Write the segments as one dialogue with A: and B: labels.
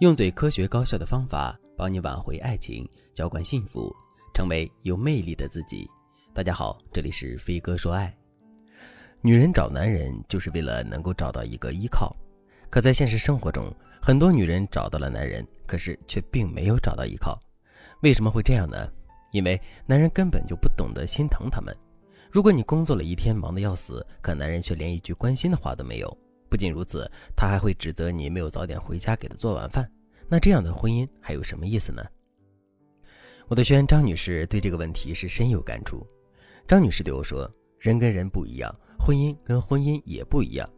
A: 用最科学高效的方法帮你挽回爱情，浇灌幸福，成为有魅力的自己。大家好，这里是飞哥说爱。女人找男人就是为了能够找到一个依靠，可在现实生活中，很多女人找到了男人，可是却并没有找到依靠。为什么会这样呢？因为男人根本就不懂得心疼她们。如果你工作了一天，忙得要死，可男人却连一句关心的话都没有。不仅如此，他还会指责你没有早点回家给他做晚饭。那这样的婚姻还有什么意思呢？我的学员张女士对这个问题是深有感触。张女士对我说：“人跟人不一样，婚姻跟婚姻也不一样。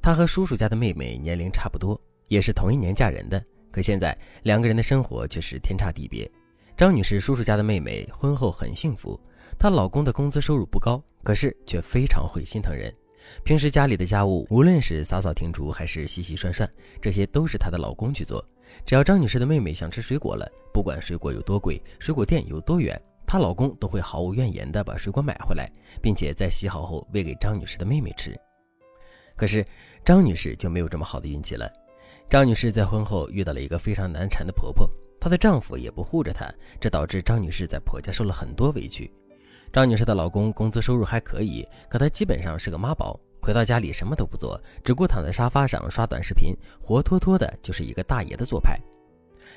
A: 她和叔叔家的妹妹年龄差不多，也是同一年嫁人的，可现在两个人的生活却是天差地别。张女士叔叔家的妹妹婚后很幸福，她老公的工资收入不高，可是却非常会心疼人。”平时家里的家务，无论是扫扫庭除还是洗洗涮涮，这些都是她的老公去做。只要张女士的妹妹想吃水果了，不管水果有多贵，水果店有多远，她老公都会毫无怨言的把水果买回来，并且在洗好后喂给张女士的妹妹吃。可是张女士就没有这么好的运气了。张女士在婚后遇到了一个非常难缠的婆婆，她的丈夫也不护着她，这导致张女士在婆家受了很多委屈。张女士的老公工资收入还可以，可他基本上是个妈宝，回到家里什么都不做，只顾躺在沙发上刷短视频，活脱脱的就是一个大爷的做派。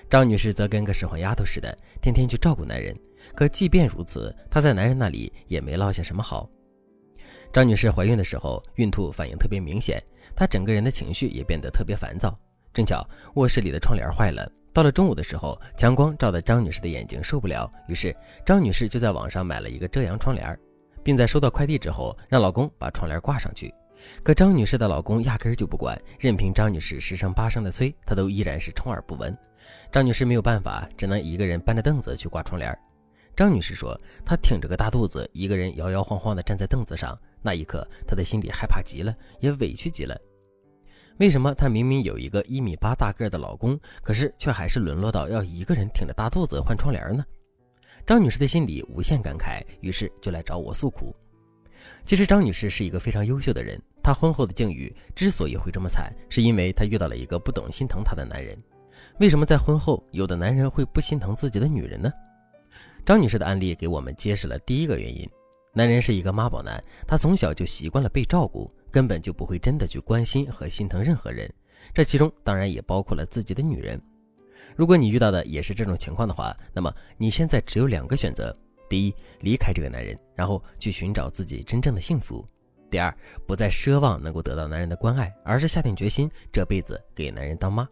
A: 张女士则跟个使唤丫头似的，天天去照顾男人，可即便如此，她在男人那里也没落下什么好。张女士怀孕的时候，孕吐反应特别明显，她整个人的情绪也变得特别烦躁。正巧卧室里的窗帘坏了。到了中午的时候，强光照得张女士的眼睛受不了，于是张女士就在网上买了一个遮阳窗帘，并在收到快递之后让老公把窗帘挂上去。可张女士的老公压根就不管，任凭张女士十声八声的催，他都依然是充耳不闻。张女士没有办法，只能一个人搬着凳子去挂窗帘。张女士说，她挺着个大肚子，一个人摇摇晃晃地站在凳子上，那一刻她的心里害怕极了，也委屈极了。为什么她明明有一个一米八大个的老公，可是却还是沦落到要一个人挺着大肚子换窗帘呢？张女士的心里无限感慨，于是就来找我诉苦。其实张女士是一个非常优秀的人，她婚后的境遇之所以会这么惨，是因为她遇到了一个不懂心疼她的男人。为什么在婚后有的男人会不心疼自己的女人呢？张女士的案例给我们揭示了第一个原因：男人是一个妈宝男，他从小就习惯了被照顾。根本就不会真的去关心和心疼任何人，这其中当然也包括了自己的女人。如果你遇到的也是这种情况的话，那么你现在只有两个选择：第一，离开这个男人，然后去寻找自己真正的幸福；第二，不再奢望能够得到男人的关爱，而是下定决心这辈子给男人当妈。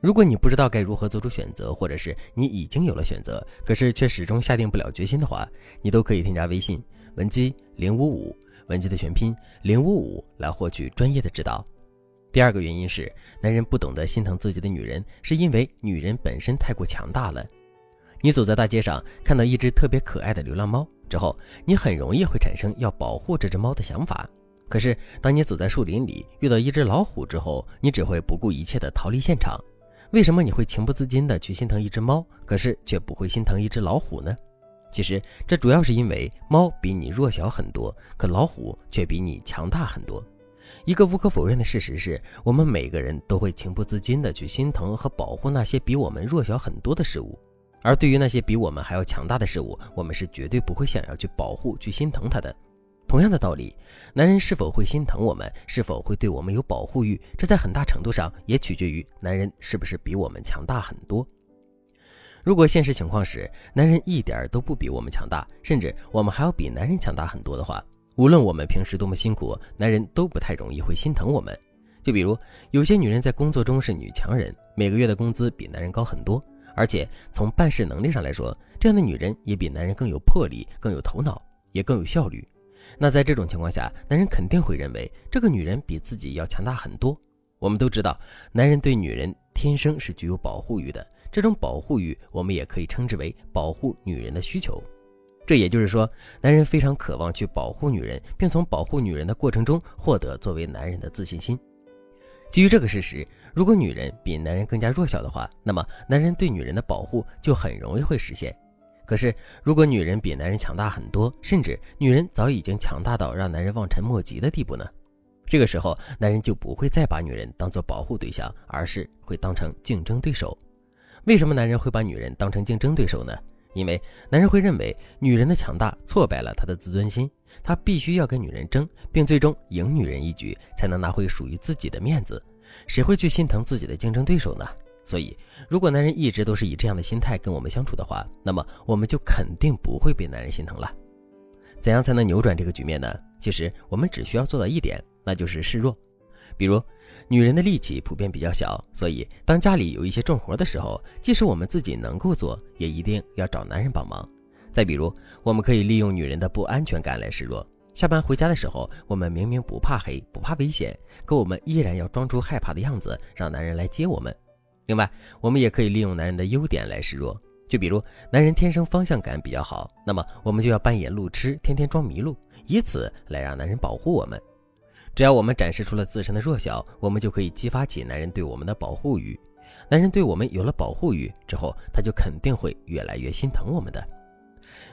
A: 如果你不知道该如何做出选择，或者是你已经有了选择，可是却始终下定不了决心的话，你都可以添加微信文姬零五五。文姬的全拼零五五来获取专业的指导。第二个原因是，男人不懂得心疼自己的女人，是因为女人本身太过强大了。你走在大街上，看到一只特别可爱的流浪猫之后，你很容易会产生要保护这只猫的想法。可是，当你走在树林里，遇到一只老虎之后，你只会不顾一切的逃离现场。为什么你会情不自禁的去心疼一只猫，可是却不会心疼一只老虎呢？其实这主要是因为猫比你弱小很多，可老虎却比你强大很多。一个无可否认的事实是，我们每个人都会情不自禁地去心疼和保护那些比我们弱小很多的事物，而对于那些比我们还要强大的事物，我们是绝对不会想要去保护、去心疼它的。同样的道理，男人是否会心疼我们，是否会对我们有保护欲，这在很大程度上也取决于男人是不是比我们强大很多。如果现实情况是男人一点都不比我们强大，甚至我们还要比男人强大很多的话，无论我们平时多么辛苦，男人都不太容易会心疼我们。就比如有些女人在工作中是女强人，每个月的工资比男人高很多，而且从办事能力上来说，这样的女人也比男人更有魄力、更有头脑，也更有效率。那在这种情况下，男人肯定会认为这个女人比自己要强大很多。我们都知道，男人对女人天生是具有保护欲的。这种保护欲，我们也可以称之为保护女人的需求。这也就是说，男人非常渴望去保护女人，并从保护女人的过程中获得作为男人的自信心。基于这个事实，如果女人比男人更加弱小的话，那么男人对女人的保护就很容易会实现。可是，如果女人比男人强大很多，甚至女人早已经强大到让男人望尘莫及的地步呢？这个时候，男人就不会再把女人当做保护对象，而是会当成竞争对手。为什么男人会把女人当成竞争对手呢？因为男人会认为女人的强大挫败了他的自尊心，他必须要跟女人争，并最终赢女人一局，才能拿回属于自己的面子。谁会去心疼自己的竞争对手呢？所以，如果男人一直都是以这样的心态跟我们相处的话，那么我们就肯定不会被男人心疼了。怎样才能扭转这个局面呢？其实我们只需要做到一点，那就是示弱。比如，女人的力气普遍比较小，所以当家里有一些重活的时候，即使我们自己能够做，也一定要找男人帮忙。再比如，我们可以利用女人的不安全感来示弱。下班回家的时候，我们明明不怕黑，不怕危险，可我们依然要装出害怕的样子，让男人来接我们。另外，我们也可以利用男人的优点来示弱。就比如，男人天生方向感比较好，那么我们就要扮演路痴，天天装迷路，以此来让男人保护我们。只要我们展示出了自身的弱小，我们就可以激发起男人对我们的保护欲。男人对我们有了保护欲之后，他就肯定会越来越心疼我们的。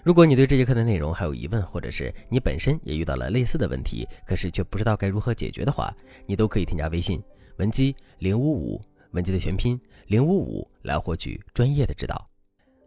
A: 如果你对这节课的内容还有疑问，或者是你本身也遇到了类似的问题，可是却不知道该如何解决的话，你都可以添加微信文姬零五五，文姬的全拼零五五，来获取专业的指导。